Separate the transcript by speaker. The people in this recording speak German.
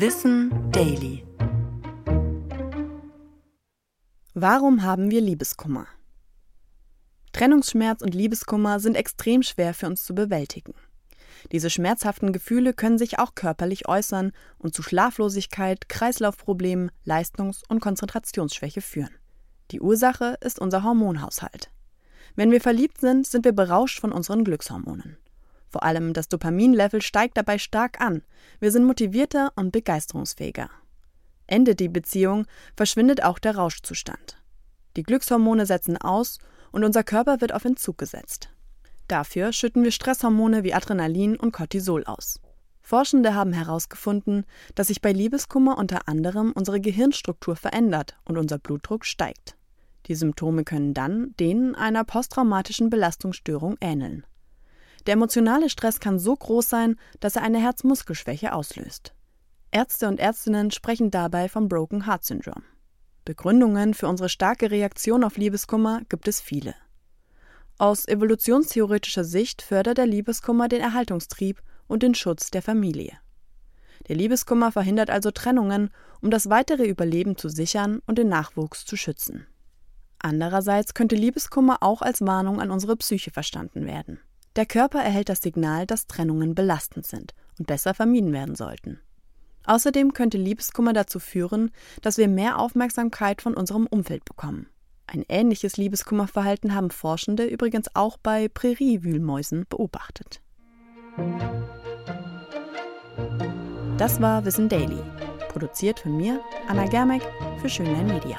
Speaker 1: Wissen Daily. Warum haben wir Liebeskummer? Trennungsschmerz und Liebeskummer sind extrem schwer für uns zu bewältigen. Diese schmerzhaften Gefühle können sich auch körperlich äußern und zu Schlaflosigkeit, Kreislaufproblemen, Leistungs- und Konzentrationsschwäche führen. Die Ursache ist unser Hormonhaushalt. Wenn wir verliebt sind, sind wir berauscht von unseren Glückshormonen. Vor allem das Dopaminlevel steigt dabei stark an. Wir sind motivierter und begeisterungsfähiger. Endet die Beziehung, verschwindet auch der Rauschzustand. Die Glückshormone setzen aus und unser Körper wird auf Entzug gesetzt. Dafür schütten wir Stresshormone wie Adrenalin und Cortisol aus. Forschende haben herausgefunden, dass sich bei Liebeskummer unter anderem unsere Gehirnstruktur verändert und unser Blutdruck steigt. Die Symptome können dann denen einer posttraumatischen Belastungsstörung ähneln. Der emotionale Stress kann so groß sein, dass er eine Herzmuskelschwäche auslöst. Ärzte und Ärztinnen sprechen dabei vom Broken Heart Syndrome. Begründungen für unsere starke Reaktion auf Liebeskummer gibt es viele. Aus evolutionstheoretischer Sicht fördert der Liebeskummer den Erhaltungstrieb und den Schutz der Familie. Der Liebeskummer verhindert also Trennungen, um das weitere Überleben zu sichern und den Nachwuchs zu schützen. Andererseits könnte Liebeskummer auch als Warnung an unsere Psyche verstanden werden. Der Körper erhält das Signal, dass Trennungen belastend sind und besser vermieden werden sollten. Außerdem könnte Liebeskummer dazu führen, dass wir mehr Aufmerksamkeit von unserem Umfeld bekommen. Ein ähnliches Liebeskummerverhalten haben Forschende übrigens auch bei Präriewühlmäusen beobachtet. Das war Wissen Daily, produziert von mir, Anna Germeck, für Schönlein Media.